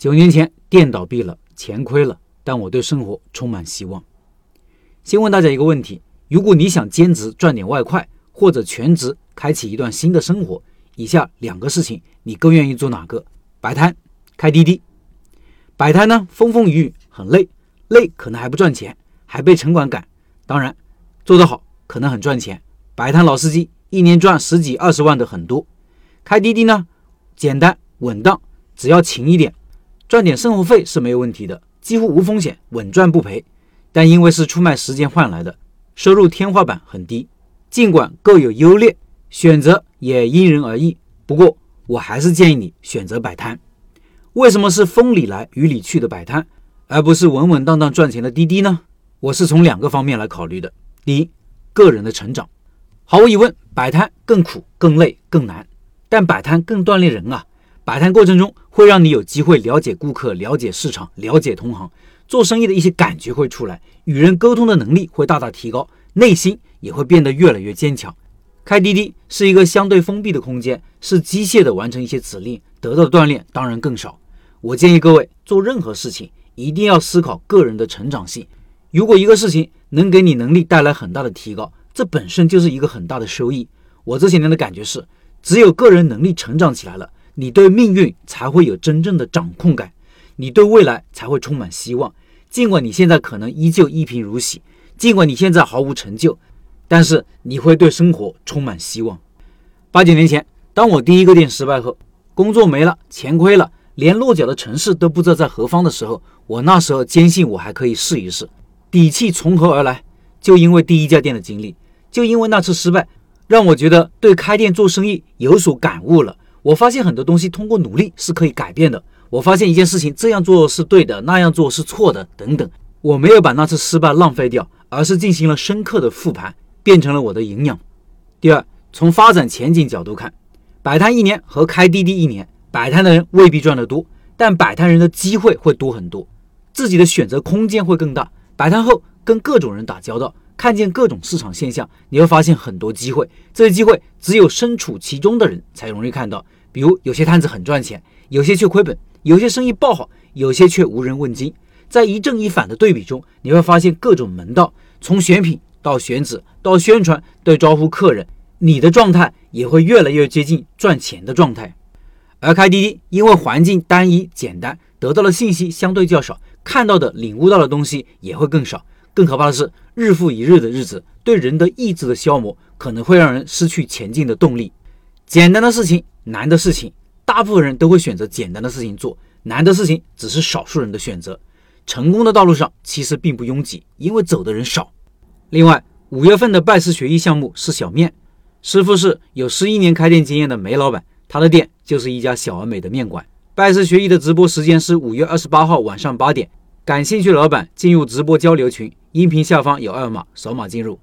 九年前店倒闭了，钱亏了，但我对生活充满希望。先问大家一个问题：如果你想兼职赚点外快，或者全职开启一段新的生活，以下两个事情你更愿意做哪个？摆摊、开滴滴。摆摊呢，风风雨雨，很累，累可能还不赚钱，还被城管赶。当然，做得好可能很赚钱。摆摊老司机一年赚十几二十万的很多。开滴滴呢，简单稳当，只要勤一点，赚点生活费是没有问题的，几乎无风险，稳赚不赔。但因为是出卖时间换来的，收入天花板很低。尽管各有优劣，选择也因人而异。不过，我还是建议你选择摆摊。为什么是风里来雨里去的摆摊，而不是稳稳当当赚钱的滴滴呢？我是从两个方面来考虑的。第一，个人的成长。毫无疑问，摆摊更苦、更累、更难，但摆摊更锻炼人啊！摆摊过程中会让你有机会了解顾客、了解市场、了解同行，做生意的一些感觉会出来，与人沟通的能力会大大提高，内心也会变得越来越坚强。开滴滴是一个相对封闭的空间，是机械的完成一些指令，得到的锻炼当然更少。我建议各位做任何事情一定要思考个人的成长性。如果一个事情能给你能力带来很大的提高，这本身就是一个很大的收益。我这些年的感觉是，只有个人能力成长起来了，你对命运才会有真正的掌控感，你对未来才会充满希望。尽管你现在可能依旧一贫如洗，尽管你现在毫无成就，但是你会对生活充满希望。八九年前，当我第一个店失败后，工作没了，钱亏了，连落脚的城市都不知道在何方的时候，我那时候坚信我还可以试一试，底气从何而来？就因为第一家店的经历，就因为那次失败，让我觉得对开店做生意有所感悟了。我发现很多东西通过努力是可以改变的。我发现一件事情这样做是对的，那样做是错的，等等。我没有把那次失败浪费掉，而是进行了深刻的复盘，变成了我的营养。第二，从发展前景角度看，摆摊一年和开滴滴一年，摆摊的人未必赚得多，但摆摊人的机会会多很多，自己的选择空间会更大。摆摊后。跟各种人打交道，看见各种市场现象，你会发现很多机会。这些机会只有身处其中的人才容易看到。比如有些摊子很赚钱，有些却亏本；有些生意爆好，有些却无人问津。在一正一反的对比中，你会发现各种门道，从选品到选址到宣传，对招呼客人，你的状态也会越来越接近赚钱的状态。而开滴滴，因为环境单一简单，得到的信息相对较少，看到的、领悟到的东西也会更少。更可怕的是，日复一日的日子对人的意志的消磨，可能会让人失去前进的动力。简单的事情，难的事情，大部分人都会选择简单的事情做，难的事情只是少数人的选择。成功的道路上其实并不拥挤，因为走的人少。另外，五月份的拜师学艺项目是小面，师傅是有十一年开店经验的梅老板，他的店就是一家小而美的面馆。拜师学艺的直播时间是五月二十八号晚上八点。感兴趣的老板进入直播交流群，音频下方有二维码，扫码进入。